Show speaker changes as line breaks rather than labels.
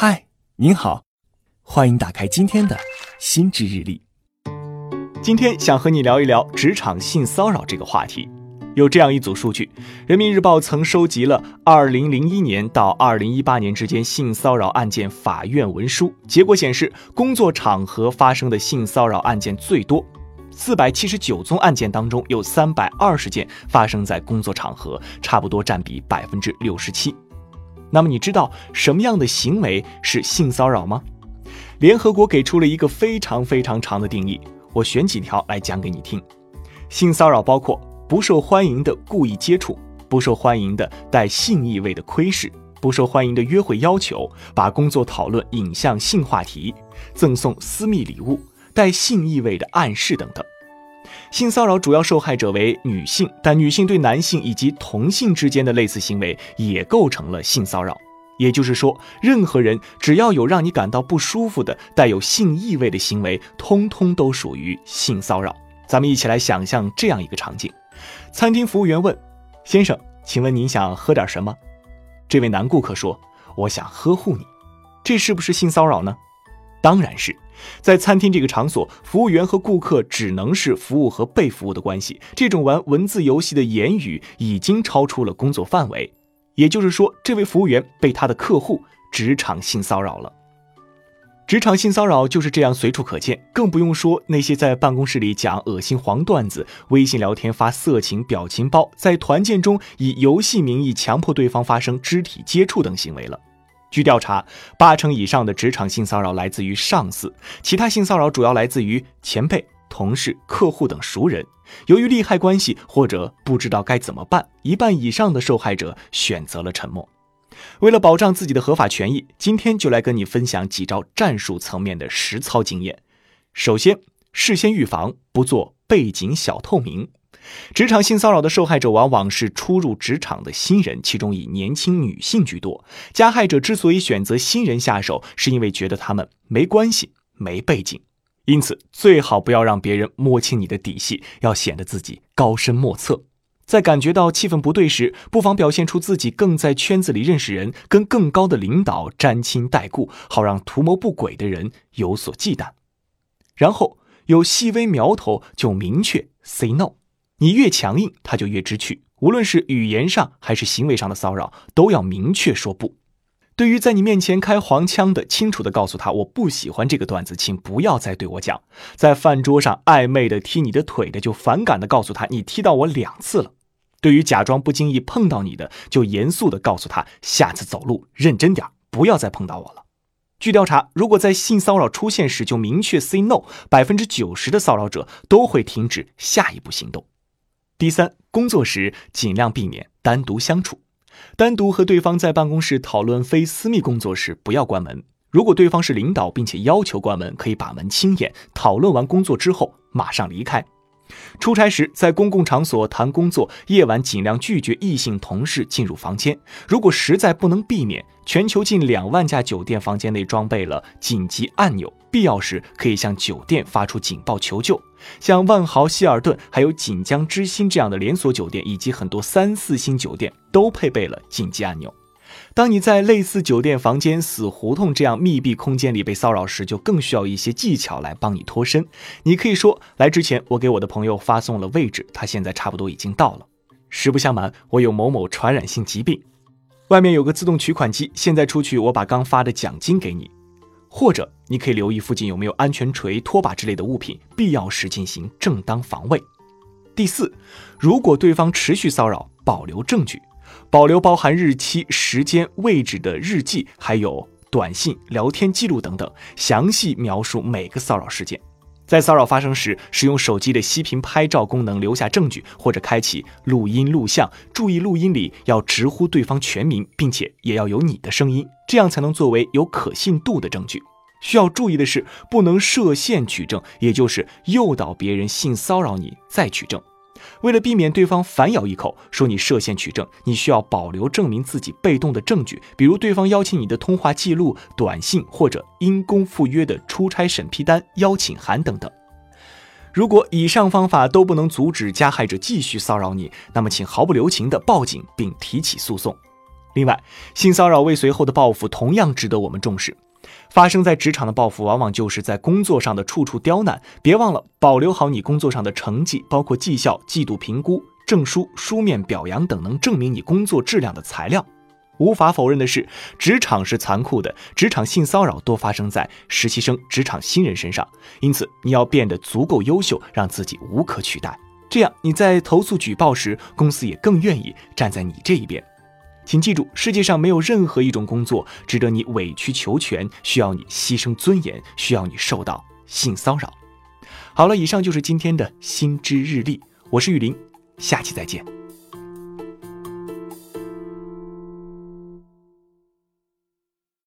嗨，您好，欢迎打开今天的心智日历。
今天想和你聊一聊职场性骚扰这个话题。有这样一组数据，人民日报曾收集了2001年到2018年之间性骚扰案件法院文书，结果显示，工作场合发生的性骚扰案件最多，479宗案件当中有320件发生在工作场合，差不多占比百分之六十七。那么你知道什么样的行为是性骚扰吗？联合国给出了一个非常非常长的定义，我选几条来讲给你听。性骚扰包括不受欢迎的故意接触，不受欢迎的带性意味的窥视，不受欢迎的约会要求，把工作讨论引向性话题，赠送私密礼物，带性意味的暗示等等。性骚扰主要受害者为女性，但女性对男性以及同性之间的类似行为也构成了性骚扰。也就是说，任何人只要有让你感到不舒服的、带有性意味的行为，通通都属于性骚扰。咱们一起来想象这样一个场景：餐厅服务员问先生：“请问您想喝点什么？”这位男顾客说：“我想呵护你。”这是不是性骚扰呢？当然是。在餐厅这个场所，服务员和顾客只能是服务和被服务的关系。这种玩文字游戏的言语已经超出了工作范围，也就是说，这位服务员被他的客户职场性骚扰了。职场性骚扰就是这样随处可见，更不用说那些在办公室里讲恶心黄段子、微信聊天发色情表情包，在团建中以游戏名义强迫对方发生肢体接触等行为了。据调查，八成以上的职场性骚扰来自于上司，其他性骚扰主要来自于前辈、同事、客户等熟人。由于利害关系或者不知道该怎么办，一半以上的受害者选择了沉默。为了保障自己的合法权益，今天就来跟你分享几招战术层面的实操经验。首先，事先预防，不做背景小透明。职场性骚扰的受害者往往是初入职场的新人，其中以年轻女性居多。加害者之所以选择新人下手，是因为觉得他们没关系、没背景，因此最好不要让别人摸清你的底细，要显得自己高深莫测。在感觉到气氛不对时，不妨表现出自己更在圈子里认识人，跟更高的领导沾亲带故，好让图谋不轨的人有所忌惮。然后有细微苗头就明确 say no。你越强硬，他就越知趣。无论是语言上还是行为上的骚扰，都要明确说不。对于在你面前开黄腔的，清楚的告诉他我不喜欢这个段子，请不要再对我讲。在饭桌上暧昧的踢你的腿的，就反感的告诉他你踢到我两次了。对于假装不经意碰到你的，就严肃的告诉他下次走路认真点，不要再碰到我了。据调查，如果在性骚扰出现时就明确 say no，百分之九十的骚扰者都会停止下一步行动。第三，工作时尽量避免单独相处，单独和对方在办公室讨论非私密工作时，不要关门。如果对方是领导并且要求关门，可以把门轻掩。讨论完工作之后，马上离开。出差时在公共场所谈工作，夜晚尽量拒绝异性同事进入房间。如果实在不能避免，全球近两万家酒店房间内装备了紧急按钮，必要时可以向酒店发出警报求救。像万豪、希尔顿、还有锦江之星这样的连锁酒店，以及很多三四星酒店都配备了紧急按钮。当你在类似酒店房间、死胡同这样密闭空间里被骚扰时，就更需要一些技巧来帮你脱身。你可以说：“来之前，我给我的朋友发送了位置，他现在差不多已经到了。”实不相瞒，我有某某传染性疾病。外面有个自动取款机，现在出去，我把刚发的奖金给你。或者，你可以留意附近有没有安全锤、拖把之类的物品，必要时进行正当防卫。第四，如果对方持续骚扰，保留证据。保留包含日期、时间、位置的日记，还有短信、聊天记录等等，详细描述每个骚扰事件。在骚扰发生时，使用手机的息屏拍照功能留下证据，或者开启录音录像。注意录音里要直呼对方全名，并且也要有你的声音，这样才能作为有可信度的证据。需要注意的是，不能设限取证，也就是诱导别人性骚扰你再取证。为了避免对方反咬一口说你涉嫌取证，你需要保留证明自己被动的证据，比如对方邀请你的通话记录、短信或者因公赴约的出差审批单、邀请函等等。如果以上方法都不能阻止加害者继续骚扰你，那么请毫不留情地报警并提起诉讼。另外，性骚扰未遂后的报复同样值得我们重视。发生在职场的报复，往往就是在工作上的处处刁难。别忘了保留好你工作上的成绩，包括绩效、季度评估、证书、书面表扬等能证明你工作质量的材料。无法否认的是，职场是残酷的，职场性骚扰多发生在实习生、职场新人身上。因此，你要变得足够优秀，让自己无可取代。这样，你在投诉举报时，公司也更愿意站在你这一边。请记住，世界上没有任何一种工作值得你委曲求全，需要你牺牲尊严，需要你受到性骚扰。好了，以上就是今天的心知日历，我是玉林，下期再见。